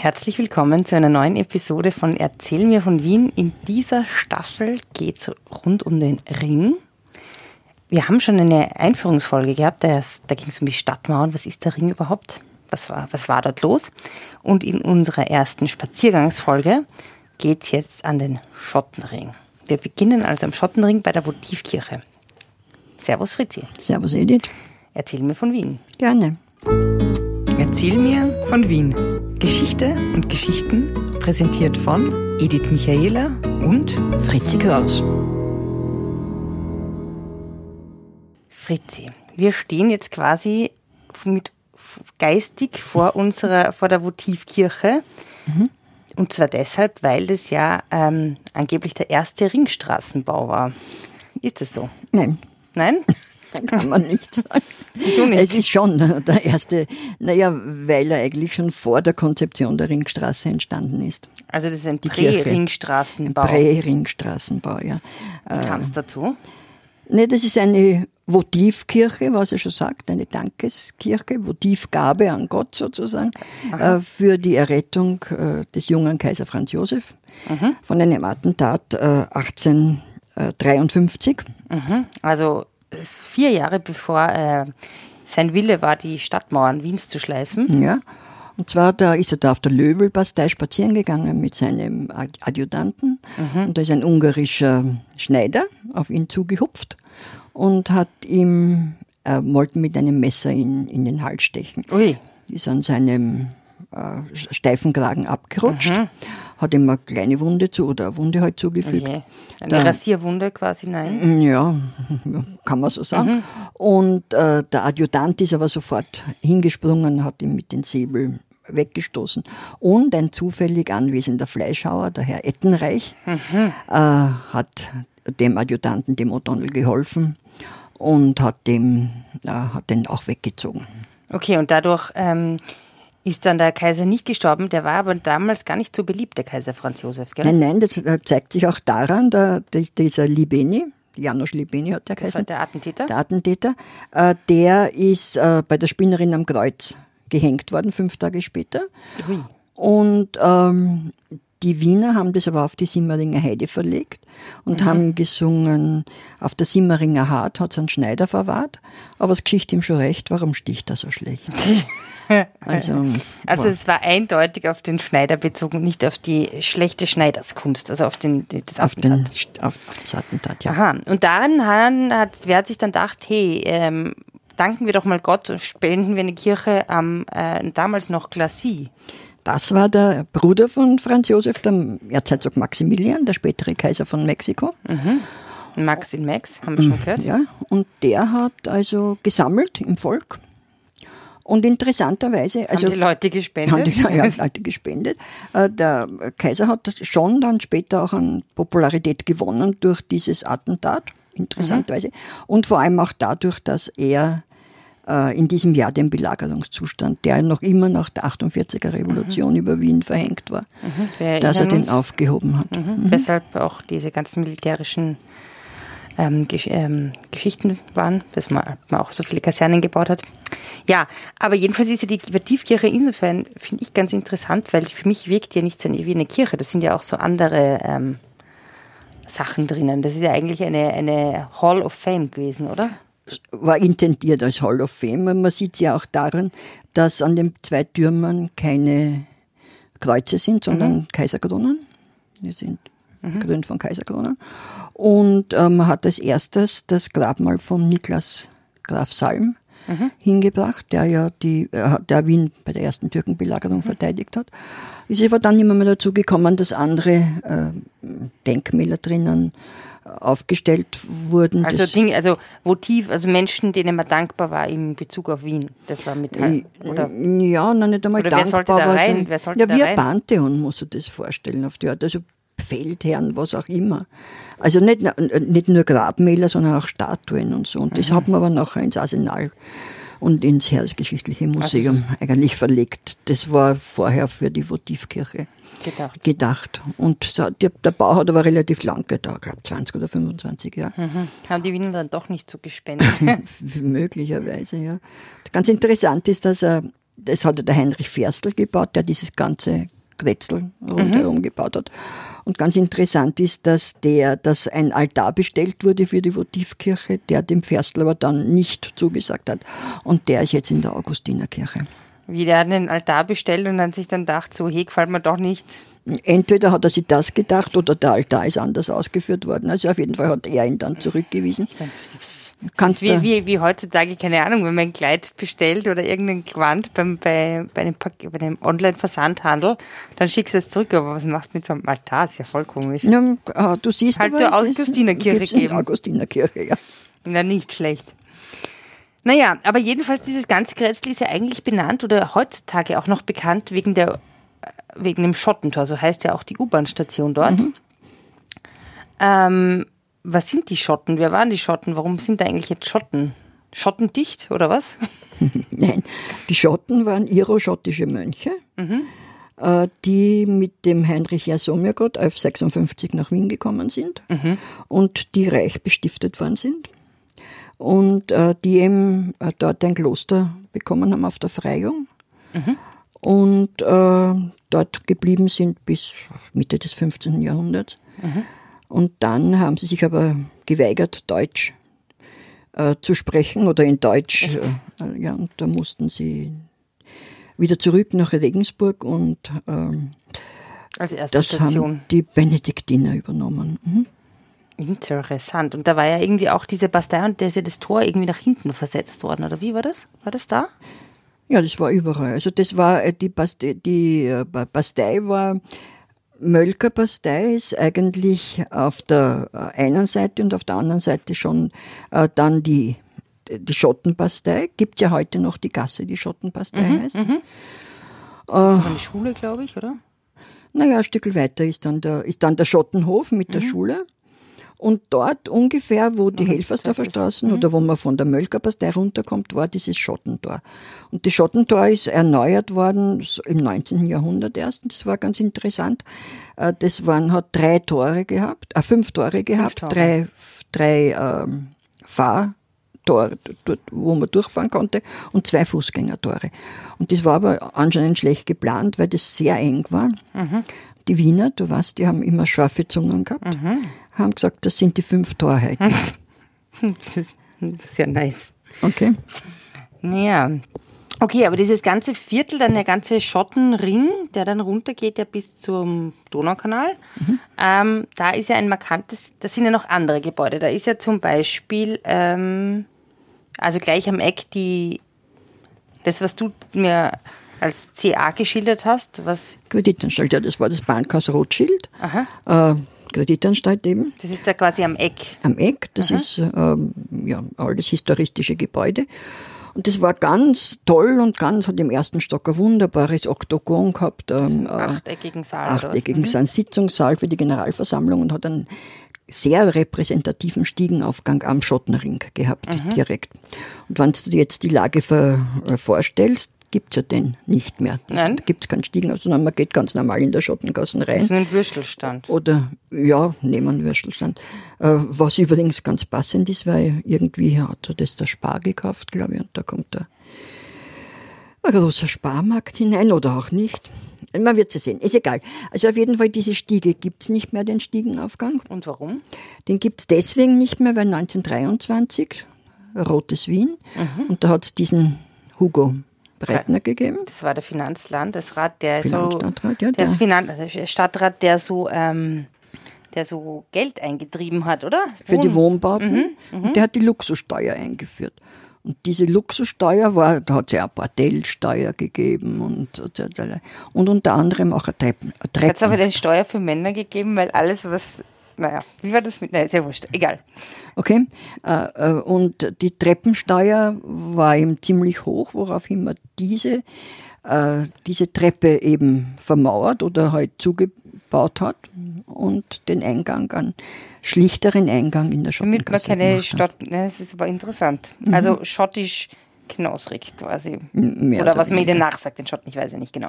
Herzlich willkommen zu einer neuen Episode von Erzähl mir von Wien. In dieser Staffel geht es rund um den Ring. Wir haben schon eine Einführungsfolge gehabt, da, da ging es um die Stadtmauern. Was ist der Ring überhaupt? Was war, was war dort los? Und in unserer ersten Spaziergangsfolge geht es jetzt an den Schottenring. Wir beginnen also am Schottenring bei der Votivkirche. Servus Fritzi. Servus Edith. Erzähl mir von Wien. Gerne. Erzähl mir von Wien. Geschichte und Geschichten präsentiert von Edith Michaela und Fritzi Kraus. Fritzi, wir stehen jetzt quasi mit geistig vor unserer, vor der Votivkirche. Mhm. Und zwar deshalb, weil das ja ähm, angeblich der erste Ringstraßenbau war. Ist das so? Nein. Nein? Kann man nicht sagen. Wieso nicht? Es ist schon der erste, naja, weil er eigentlich schon vor der Konzeption der Ringstraße entstanden ist. Also das ist ein Prä-Ringstraßenbau. Prä-Ringstraßenbau, ja. Wie kam es dazu? Ne, das ist eine Votivkirche, was er schon sagt, eine Dankeskirche, Votivgabe an Gott sozusagen, äh, für die Errettung äh, des jungen Kaiser Franz Josef mhm. von einem Attentat äh, 1853. Mhm. Also vier Jahre bevor äh, sein Wille war, die Stadtmauern Wiens zu schleifen. Ja. Und zwar da ist er da auf der Löwelbastei spazieren gegangen mit seinem Adjutanten. Mhm. Und da ist ein ungarischer Schneider auf ihn zugehupft und hat ihm, er wollte mit einem Messer in, in den Hals stechen. Ui. Ist an seinem äh, steifen Kragen abgerutscht, mhm. Hat ihm eine kleine Wunde zu oder eine Wunde halt zugefügt. Okay. Eine da, Rasierwunde quasi, nein? Ja, kann man so sagen. Mhm. Und äh, der Adjutant ist aber sofort hingesprungen, hat ihn mit den Säbel weggestoßen. Und ein zufällig anwesender Fleischhauer, der Herr Ettenreich, mhm. äh, hat dem Adjutanten, dem O'Donnell, geholfen und hat, dem, äh, hat den auch weggezogen. Okay, und dadurch ähm, ist dann der Kaiser nicht gestorben. Der war aber damals gar nicht so beliebt, der Kaiser Franz Josef, gell? Nein, nein, das äh, zeigt sich auch daran, da, dieser Libeni, Janusz Libeni hat der geheißen. Der Attentäter? Der Attentäter. Äh, der ist äh, bei der Spinnerin am Kreuz gehängt worden, fünf Tage später. Ui. Und ähm, die Wiener haben das aber auf die Simmeringer Heide verlegt und mhm. haben gesungen, auf der Simmeringer Hart hat es einen Schneider verwahrt, aber das Geschichte ihm schon recht, warum sticht er so schlecht? Also, also es war eindeutig auf den Schneider bezogen, nicht auf die schlechte Schneiderskunst, also auf den das auf Den, auf, auf, das Attentat, ja. Aha. Und daran hat, wer hat sich dann gedacht, hey, ähm, danken wir doch mal Gott, spenden wir eine Kirche am äh, damals noch Glacis. Das war der Bruder von Franz Josef, der Erzherzog Maximilian, der spätere Kaiser von Mexiko. Mhm. Max in Max, haben wir schon gehört. Ja, und der hat also gesammelt im Volk und interessanterweise, also haben die Leute gespendet? Haben die ja, Leute gespendet. Äh, der Kaiser hat schon dann später auch an Popularität gewonnen durch dieses Attentat, interessanterweise. Mhm. Und vor allem auch dadurch, dass er in diesem Jahr den Belagerungszustand, der noch immer nach der 48er Revolution mhm. über Wien verhängt war, mhm. dass er den uns? aufgehoben hat. Mhm. mhm. Weshalb auch diese ganzen militärischen ähm, Gesch ähm, Geschichten waren, dass man, man, auch so viele Kasernen gebaut hat. Ja, aber jedenfalls ist ja die Tiefkirche insofern, finde ich, ganz interessant, weil für mich wirkt ja nicht so wie eine Kirche. Das sind ja auch so andere ähm, Sachen drinnen. Das ist ja eigentlich eine, eine Hall of Fame gewesen, oder? War intendiert als Hall of Fame. Man sieht es ja auch daran, dass an den zwei Türmen keine Kreuze sind, sondern mhm. Kaiserkronen. Die sind mhm. gekrönt von Kaiserkronen. Und äh, man hat als erstes das Grabmal von Niklas Graf Salm mhm. hingebracht, der ja die, äh, der Wien bei der ersten Türkenbelagerung mhm. verteidigt hat. Ist aber dann immer mehr dazu gekommen, dass andere äh, Denkmäler drinnen aufgestellt wurden. Also Dinge, also Votiv, also Menschen, denen man dankbar war in Bezug auf Wien. Das war mit oder? Ja, nein, nicht einmal oder dankbar. Wer sollte da rein? wer sollte ja, wie ein Pantheon muss man das vorstellen auf die Art. Also Feldherren, was auch immer. Also nicht, nicht nur Grabmäler, sondern auch Statuen und so. Und das mhm. hat man aber nachher ins Arsenal und ins Heeresgeschichtliche Museum also. eigentlich verlegt. Das war vorher für die Votivkirche gedacht. gedacht. Und der, der, Bau hat aber relativ lang gedauert, glaube 20 oder 25 Jahre. Mhm. Haben die Wiener dann doch nicht so gespendet? Möglicherweise, ja. Ganz interessant ist, dass er das hat der Heinrich Ferstl gebaut, der dieses ganze Grätzl rundherum mhm. gebaut hat. Und ganz interessant ist, dass der, dass ein Altar bestellt wurde für die Votivkirche, der dem Ferstl aber dann nicht zugesagt hat. Und der ist jetzt in der Augustinerkirche. Wie der einen Altar bestellt und dann sich dann gedacht, so hey, gefällt mir doch nicht. Entweder hat er sich das gedacht oder der Altar ist anders ausgeführt worden. Also auf jeden Fall hat er ihn dann zurückgewiesen. Kannst wie, wie, wie heutzutage, keine Ahnung, wenn man ein Kleid bestellt oder irgendein Gewand beim, bei, bei einem, bei einem Online-Versandhandel, dann schickst du es zurück. Aber was machst du mit so einem Altar? Ist ja voll komisch. Ja, ah, du siehst halt aber, Augustinerkirche geben. Augustinerkirche, ja. Na, nicht schlecht. Naja, aber jedenfalls dieses ganze Grätzl ist ja eigentlich benannt oder heutzutage auch noch bekannt wegen der wegen dem Schottentor, so heißt ja auch die U-Bahn-Station dort. Mhm. Ähm, was sind die Schotten? Wer waren die Schotten? Warum sind da eigentlich jetzt Schotten? Schottendicht oder was? Nein, die Schotten waren iroschottische Mönche, mhm. äh, die mit dem Heinrich Jasomirgott 1156 nach Wien gekommen sind mhm. und die reich bestiftet worden sind und äh, die eben äh, dort ein Kloster bekommen haben auf der Freiung mhm. und äh, dort geblieben sind bis Mitte des 15. Jahrhunderts. Mhm. Und dann haben sie sich aber geweigert, Deutsch äh, zu sprechen oder in Deutsch. Äh, ja, und da mussten sie wieder zurück nach Regensburg und ähm, Als erste das Station. haben die Benediktiner übernommen. Mhm. Interessant. Und da war ja irgendwie auch diese Bastei und da ist ja das Tor irgendwie nach hinten versetzt worden, oder wie war das? War das da? Ja, das war überall. Also das war äh, die Bastei, die äh, Bastei war Mölkerpastei ist eigentlich auf der äh, einen Seite und auf der anderen Seite schon äh, dann die, die Schottenpastei. Gibt ja heute noch die Gasse, die Schottenpastei mhm, heißt. Mhm. Das war die Schule, glaube ich, oder? Naja, ein Stück weiter ist dann der, ist dann der Schottenhof mit mhm. der Schule. Und dort ungefähr, wo die mhm, Helfersdorfer Straßen mhm. oder wo man von der Mölkerpastei runterkommt, war dieses Schottentor. Und das Schottentor ist erneuert worden im 19. Jahrhundert erst. Und das war ganz interessant. Äh, das waren, hat drei Tore gehabt, äh, fünf Tore gehabt, fünf Tore. drei, drei ähm, Fahrtore, dort, wo man durchfahren konnte, und zwei Fußgängertore. Und das war aber anscheinend schlecht geplant, weil das sehr eng war. Mhm. Die Wiener, du weißt, die haben immer scharfe Zungen gehabt. Mhm haben gesagt, das sind die fünf Torheiten. Das ist, das ist ja nice. Okay. Ja. Okay, aber dieses ganze Viertel, dann der ganze Schottenring, der dann runtergeht ja bis zum Donaukanal, mhm. ähm, da ist ja ein markantes, da sind ja noch andere Gebäude. Da ist ja zum Beispiel, ähm, also gleich am Eck die, das, was du mir als CA geschildert hast, was? Kreditanstalt, ja, das war das Bankhaus Rothschild. Aha. Äh, Kreditanstalt eben. Das ist ja quasi am Eck. Am Eck, das Aha. ist ähm, ja alles historistische Gebäude. Und das war ganz toll und ganz, hat im ersten Stock ein wunderbares Oktogon gehabt. Ähm, äh, achteckigen Saal. Achteckigen mhm. Sitzungssaal für die Generalversammlung und hat einen sehr repräsentativen Stiegenaufgang am Schottenring gehabt, mhm. direkt. Und wenn du dir jetzt die Lage äh, vorstellst, gibt es ja den nicht mehr. Das Nein. gibt es keinen Stiegen, sondern man geht ganz normal in der Schottengassen rein. Das ist ein Würstelstand. Oder, ja, nehmen einen Würstelstand. Äh, was übrigens ganz passend ist, weil irgendwie hat er das der Spar gekauft, glaube ich, und da kommt da ein großer Sparmarkt hinein oder auch nicht. Man wird es sehen, ist egal. Also auf jeden Fall, diese Stiege gibt es nicht mehr, den Stiegenaufgang. Und warum? Den gibt es deswegen nicht mehr, weil 1923, Rotes Wien, mhm. und da hat es diesen Hugo Breitner gegeben. Das war der Finanzlandesrat, der so, ja, der, Finan also Stadtrat, der so, ähm, der so Geld eingetrieben hat, oder? Für Wohn die Wohnbauten. Mhm, mhm, und der hat die Luxussteuer eingeführt. Und diese Luxussteuer war, da hat es ja eine Bordellsteuer gegeben und, und unter anderem auch eine Treppen. Treppen. Hat es aber eine Steuer für Männer gegeben, weil alles, was naja, wie war das mit? Nein, sehr wurscht, egal. Okay, äh, äh, und die Treppensteuer war eben ziemlich hoch, woraufhin man diese, äh, diese Treppe eben vermauert oder halt zugebaut hat und den Eingang an schlichteren Eingang in der Schottengasse Damit man keine Stadt, ne, das ist aber interessant. Mhm. Also schottisch knausrig quasi. Mehr oder was man ihnen nachsagt, den Schotten, ich weiß ja nicht genau.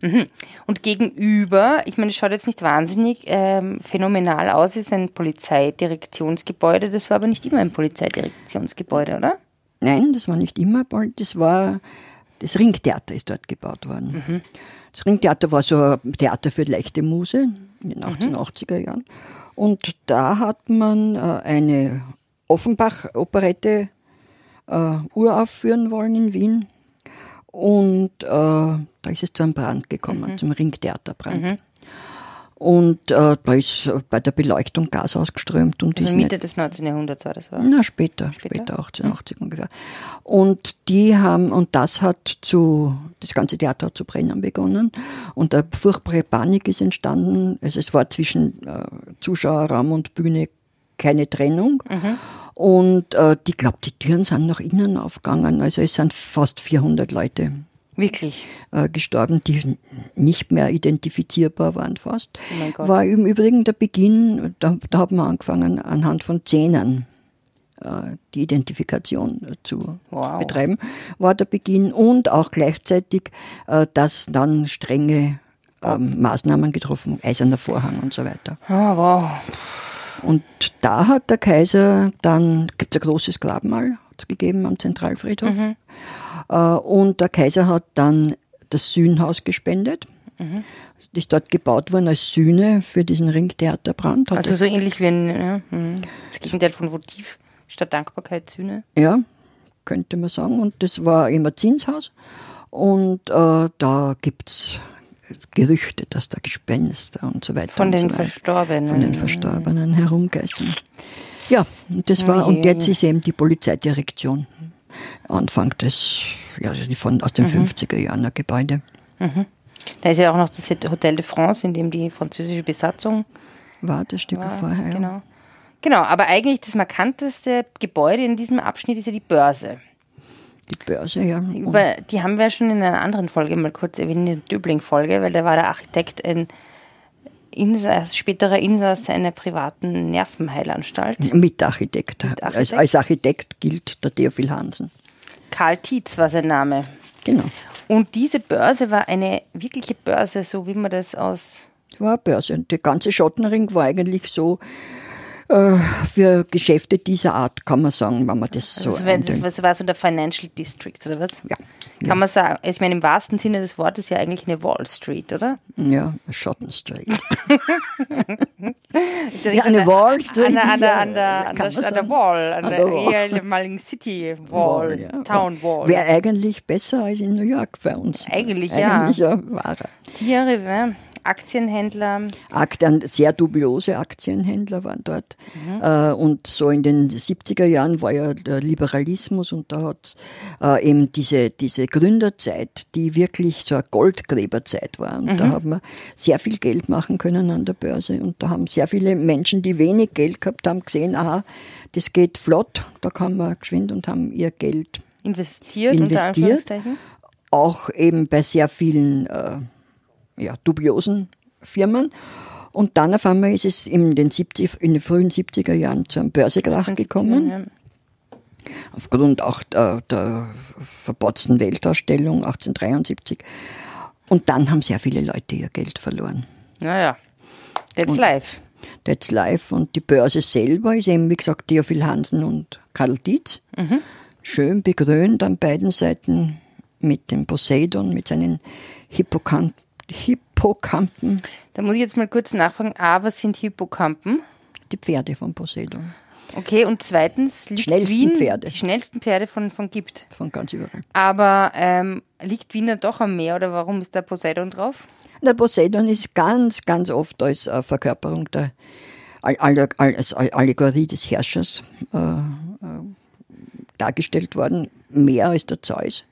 Mhm. Und gegenüber, ich meine, es schaut jetzt nicht wahnsinnig ähm, phänomenal aus, ist ein Polizeidirektionsgebäude. Das war aber nicht immer ein Polizeidirektionsgebäude, oder? Nein, das war nicht immer. Das war das Ringtheater ist dort gebaut worden. Das Ringtheater war so ein Theater für leichte Muse in den 1880er Jahren. Und da hat man äh, eine Offenbach-Operette äh, uraufführen wollen in Wien. Und äh, da ist es zu einem Brand gekommen, zum Ringtheaterbrand. Und äh, da ist bei der Beleuchtung Gas ausgeströmt und Also ist Mitte des 19. Jahrhunderts war das, oder? na, später, Später? später, 1880 ungefähr. Und die haben, und das hat zu, das ganze Theater hat zu brennen begonnen. Und eine furchtbare Panik ist entstanden. Also es war zwischen äh, Zuschauerraum und Bühne keine Trennung. Und äh, ich glaube, die Türen sind nach innen aufgegangen. Also es sind fast 400 Leute Wirklich. äh, gestorben, die nicht mehr identifizierbar waren fast. Oh mein Gott. War im Übrigen der Beginn, da, da haben wir angefangen, anhand von Zähnen äh, die Identifikation äh, zu Wow. betreiben, war der Beginn und auch gleichzeitig, äh, dass dann strenge ähm, Maßnahmen getroffen, eiserner Vorhang und so weiter. Ah, wow. Und da hat der Kaiser dann, gibt es ein großes Grabmal, hat's gegeben am Zentralfriedhof. Äh, und der Kaiser hat dann das Sühnhaus gespendet. Das ist dort gebaut worden als Sühne für diesen Ringtheaterbrand. Hat Also so ähnlich wie ein, ja, mhm. das Gegenteil von Votiv statt Dankbarkeit, Sühne. Ja, könnte man sagen. Und das war immer Zinshaus. Und äh, da gibt's Gerüchte, dass da Gespenster und so weiter. Von und den so weiter, Verstorbenen. Von den Verstorbenen herumgeistern. Ja, und das war, und jetzt ist eben die Polizeidirektion. Anfang des, ja, von, aus den 50er Jahren ein Gebäude. Da ist ja auch noch das Hotel de France, in dem die französische Besatzung War das Stück war. vorher. Ja. Genau. Genau, aber eigentlich das markanteste Gebäude in diesem Abschnitt ist ja die Börse. Die Börse, ja. Über, die haben wir schon in einer anderen Folge mal kurz erwähnt, in der Döbling-Folge, weil da war der Architekt ein Insass, späterer Insass einer privaten Nervenheilanstalt. Mitarchitekt. Mitarchitekt. Als, als Architekt gilt der Theophil Hansen. Karl Tietz war sein Name. Genau. Und diese Börse war eine wirkliche Börse, so wie man das aus. War eine Börse. Und der ganze Schottenring war eigentlich so äh, für Geschäfte dieser Art, kann man sagen, wenn man das so Also, einteilt. das war so der Financial District, oder was? Ja. Kann man sagen, ich meine, im wahrsten Sinne des Wortes ja eigentlich eine Wall Street, oder? Ja, Schotten Street. Ja, eine Wall Street An der, an der, ja- an der, an der, an. Wall, an An der der Wall. ehemaligen City Wall, ja. Town Wall. Wäre eigentlich besser als in New York bei uns. Eigentlich, ja. Eigentlich ja, war er. Tiere, ja, Aktienhändler. Aktien, sehr dubiose Aktienhändler waren dort. Äh, und so in den 70er Jahren war ja der Liberalismus und da hat äh, eben diese, diese Gründerzeit, die wirklich so eine Goldgräberzeit war. Und da hat man sehr viel Geld machen können an der Börse. Und da haben sehr viele Menschen, die wenig Geld gehabt haben, gesehen, aha, das geht flott, da kann man geschwind und haben ihr Geld Investiert, Investiert. Auch eben bei sehr vielen äh, ja, dubiosen Firmen. Und dann auf einmal ist es in den, 70, in den frühen 70er Jahren zu einem Börsekrach gekommen, Ja. aufgrund auch der, der verbotzten Weltausstellung 1873. Und dann haben sehr viele Leute ihr Geld verloren. Naja, that's life. That's live. Und die Börse selber ist eben, wie gesagt, Theophil Hansen und Karl Dietz. Schön begrönt an beiden Seiten mit dem Poseidon, mit seinen Hippokamp Hippokampen, Da muss ich jetzt mal kurz nachfragen. A, was sind Hippokampen? die Pferde von Poseidon, Okay, und zweitens liegt Schnellsten Wien, Pferde. die schnellsten Pferde von, von gibt. von ganz überall. Aber ähm, liegt Wien dann doch am Meer oder warum ist da Poseidon drauf? Der Poseidon ist ganz, ganz oft als äh, Verkörperung der All- All- als Allegorie des Herrschers äh, äh, dargestellt worden, mehr als der Zeus.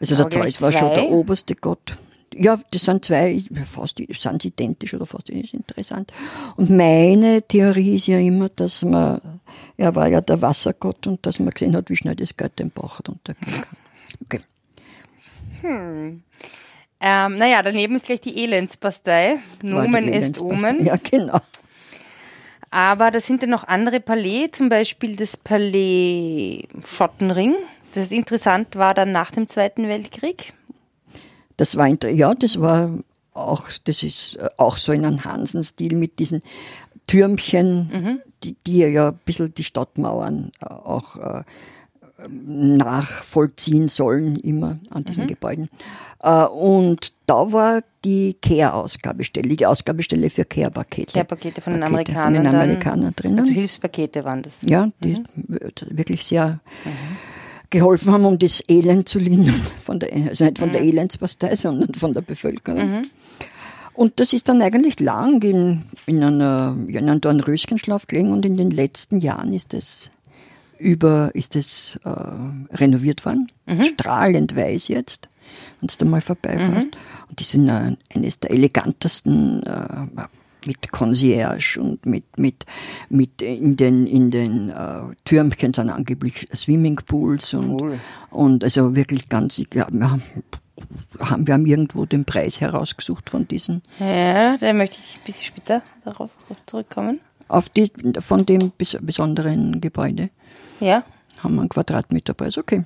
Also der Zeus war schon zwei? der oberste Gott. Ja, das sind zwei, fast sind identisch oder fast ist interessant. Und meine Theorie ist ja immer, dass man, er war ja der Wassergott und dass man gesehen hat, wie schnell das Geld den Bach runtergehen kann. Okay. Ähm, naja, daneben ist gleich die Elendspastei. Nomen ist. Omen. Ja, genau. Aber da sind dann noch andere Palais, zum Beispiel das Palais Schottenring. Das interessant war dann nach dem Zweiten Weltkrieg. Das war, ja, das war auch, das ist äh, auch so in einem Hansen-Stil mit diesen Türmchen, die, die ja ein bisschen die Stadtmauern äh, auch äh, nachvollziehen sollen, immer an diesen Gebäuden. Äh, und da war die Care-Ausgabestelle, die Ausgabestelle für Care-Pakete. Care-Pakete von den Pakete Amerikanern. Von den Amerikanern drinnen. Also Hilfspakete waren das. ja, die wirklich sehr geholfen haben, um das Elend zu lindern. Von der, also nicht von der Elendspastei, sondern von der Bevölkerung. Und das ist dann eigentlich lang in, in, einer, in einem Dornröschenschlaf gelegen und in den letzten Jahren ist es über, ist es äh, renoviert worden. Strahlend weiß jetzt, wenn du da mal vorbeifährst. Und die sind äh, eines der elegantesten äh, mit Concierge und mit, mit, mit in den, in den äh, Türmchen sind angeblich Swimmingpools und, Cool. und also wirklich ganz, ich glaub, wir haben, haben, wir haben irgendwo den Preis herausgesucht von diesen, Ja, da möchte ich ein bisschen später darauf zurückkommen. auf die, von dem bes besonderen Gebäude Ja. haben wir einen Quadratmeterpreis, okay.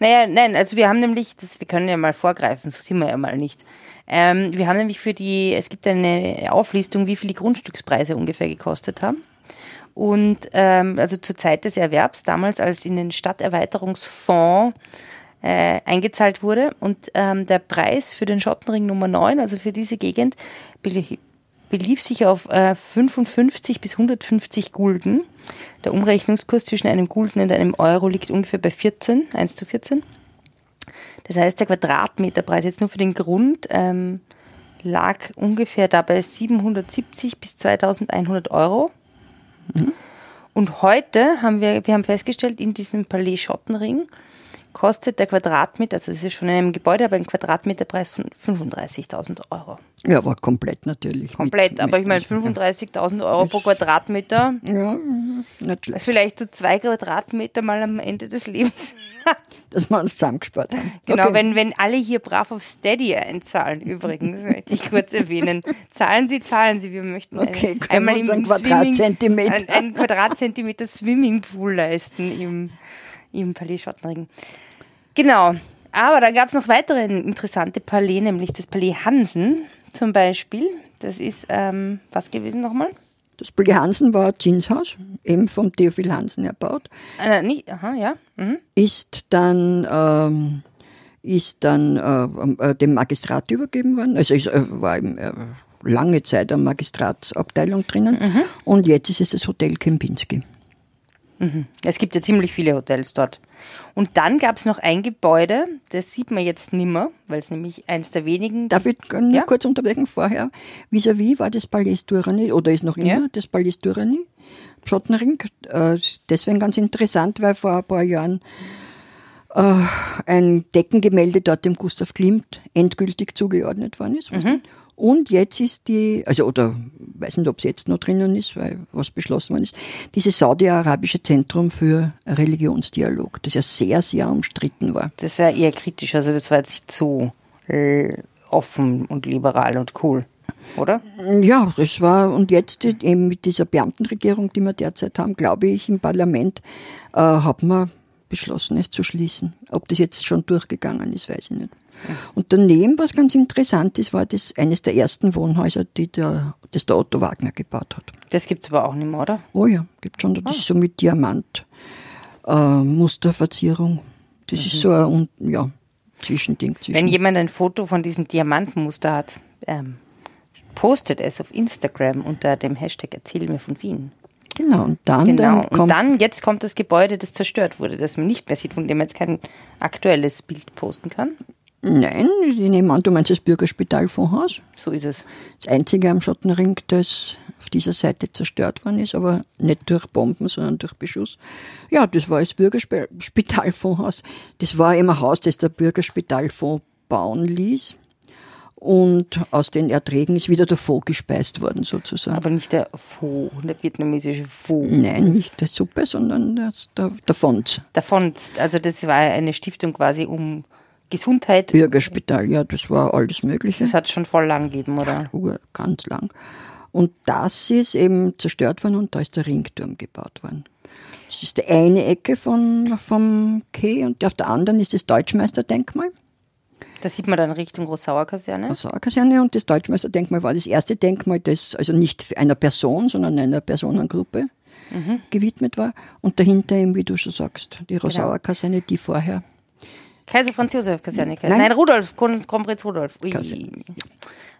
Naja, nein, also wir haben nämlich, das, wir können ja mal vorgreifen, so sind wir ja mal nicht. Ähm, wir haben nämlich für die, es gibt eine Auflistung, wie viel die Grundstückspreise ungefähr gekostet haben. Und ähm, also zur Zeit des Erwerbs, damals als in den Stadterweiterungsfonds äh, eingezahlt wurde. Und ähm, der Preis für den Schottenring Nummer 9, also für diese Gegend, belie- belief sich auf äh, 55 bis 150 Gulden. Der Umrechnungskurs zwischen einem Gulden und einem Euro liegt ungefähr bei 14, 1 zu 14. Das heißt, der Quadratmeterpreis jetzt nur für den Grund ähm, lag ungefähr dabei 770 bis 2100 Euro. Und heute haben wir, wir haben festgestellt, in diesem Palais Schottenring kostet der Quadratmeter, also es ist schon in einem Gebäude, aber ein Quadratmeterpreis von 35.000 Euro. Ja, war komplett natürlich. Komplett, Mit- aber ich meine mit- 35.000 Euro pro Quadratmeter, Ja, vielleicht so zwei Quadratmeter mal am Ende des Lebens. dass wir uns zusammengespart haben. Genau, okay. wenn, wenn alle hier brav auf Steady einzahlen, übrigens, möchte ich kurz erwähnen. Zahlen Sie, zahlen Sie. Wir möchten Okay, einmal uns im Swimming- Quadratzentimeter- Ein, ein Quadratzentimeter Swimmingpool leisten im, im Palais Schottenring. Genau. Aber da gab es noch weitere interessante Palais, nämlich das Palais Hansen zum Beispiel. Das ist, ähm, was gewesen nochmal? Das Bulli Hansen war ein Zinshaus, eben vom Theophil Hansen erbaut. Äh, nicht, aha, ja. Mhm. ist dann ähm, ist dann äh, äh, dem Magistrat übergeben worden. Also es äh, war eben, äh, lange Zeit eine Magistratsabteilung drinnen und jetzt ist es das Hotel Kempinski. Es gibt ja ziemlich viele Hotels dort. Und dann gab es noch ein Gebäude, das sieht man jetzt nimmer, weil es nämlich eins der wenigen. Darf ich nur Ja. kurz unterbrechen vorher? Vis-à-vis war das Palais Durani oder ist noch immer Ja. das Palais Durani? Schottenring. Äh, deswegen ganz interessant, weil vor ein paar Jahren äh, ein Deckengemälde dort dem Gustav Klimt endgültig zugeordnet worden ist. Und jetzt ist die, also oder weiß nicht, ob es jetzt noch drinnen ist, weil was beschlossen worden ist, dieses saudi-arabische Zentrum für Religionsdialog, das ja sehr, sehr umstritten war. Das wäre eher kritisch, also das war jetzt nicht so äh, offen und liberal und cool, oder? Ja, das war, und jetzt eben mit dieser Beamtenregierung, die wir derzeit haben, glaube ich, im Parlament, äh, hat man beschlossen, es zu schließen. Ob das jetzt schon durchgegangen ist, weiß ich nicht. Und daneben, was ganz interessant ist, war das eines der ersten Wohnhäuser, die der, das der Otto Wagner gebaut hat. Das gibt es aber auch nicht mehr, oder? Oh ja, gibt schon, das ist so mit Diamant, äh, Musterverzierung. Das ist so ein, ja, Zwischending zwischen. Wenn jemand ein Foto von diesem Diamantenmuster hat, ähm, postet es auf Instagram unter dem Hashtag Erzähl mir von Wien. genau, und dann, Genau. dann Und kommt dann, jetzt kommt das Gebäude, das zerstört wurde, das man nicht mehr sieht, von dem man jetzt kein aktuelles Bild posten kann. Nein, ich nehme an, du meinst das Bürgerspitalfondshaus. So ist es. Das einzige am Schottenring, das auf dieser Seite zerstört worden ist, aber nicht durch Bomben, sondern durch Beschuss. Ja, das war das Bürgerspitalfondshaus. Das war eben ein Haus, das der Bürgerspitalfonds bauen ließ. Und aus den Erträgen ist wieder der Fonds gespeist worden, sozusagen. Aber nicht der Pho, der vietnamesische Pho. Nein, nicht der Suppe, sondern das, der, der Fonds. Davon, also das war eine Stiftung quasi um Gesundheit. Bürgerspital, ja, das war alles Mögliche. Das hat es schon voll lang gegeben, oder? Ur- ganz lang. Und das ist eben zerstört worden und da ist der Ringturm gebaut worden. Das ist die eine Ecke von, vom Quai und auf der anderen ist das Deutschmeisterdenkmal, Da sieht man dann Richtung Großauer Kaserne. also eine Kaserne und das Deutschmeisterdenkmal war das erste Denkmal, das also nicht einer Person, sondern einer Personengruppe mhm. gewidmet war. Und dahinter eben, wie du schon sagst, die Rosauer Kaserne, die vorher. Kaiser Franz Josef Kaserne. Nein. Nein, Rudolf, Kronprinz Rudolf. Ui.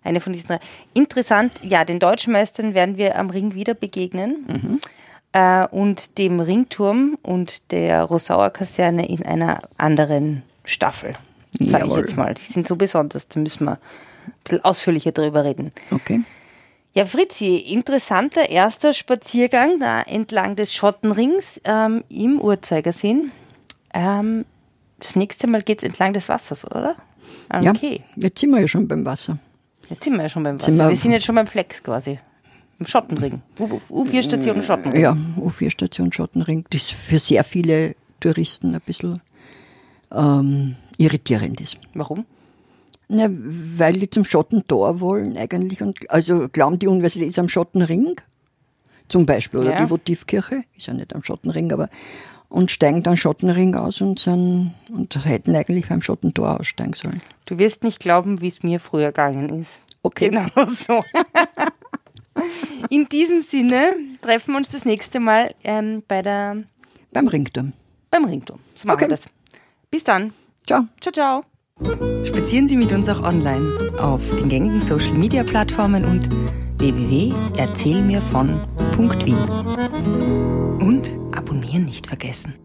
Eine von diesen drei. Interessant, ja, den Deutschen Meistern werden wir am Ring wieder begegnen. Mhm. Äh, und dem Ringturm und der Rosauer Kaserne in einer anderen Staffel. Sag ich Jawohl. jetzt mal. Die sind so besonders, da müssen wir ein bisschen ausführlicher drüber reden. Okay. Ja, Fritzi, interessanter erster Spaziergang da entlang des Schottenrings ähm, im Uhrzeigersinn. Ähm, das nächste Mal geht's entlang des Wassers, oder? Ah, Ja, Okay, jetzt sind wir ja schon beim Wasser. jetzt sind wir ja schon beim Wasser. Sind wir- wir sind jetzt schon beim Flex quasi. Im Schottenring. U4-Station Schottenring. Ja, U4-Station Schottenring, das für sehr viele Touristen ein bisschen ähm, irritierend ist. Warum? Na, weil die zum Schottentor wollen eigentlich und also glauben die Universität ist am Schottenring zum Beispiel oder Ja. die Votivkirche ist ja nicht am Schottenring, aber und steigen dann Schottenring aus und sind und hätten eigentlich beim Schottentor aussteigen sollen. Du wirst nicht glauben, wie es mir früher gegangen ist. Okay. Genau so. In diesem Sinne treffen wir uns das nächste Mal ähm, bei der, Beim Ringturm. beim Ringturm. So machen Okay. wir das. Bis dann. Ciao. Ciao, ciao. Spazieren Sie mit uns auch online auf den gängigen Social Media Plattformen und www.erzählmirvon.wien. Und abonnieren nicht vergessen.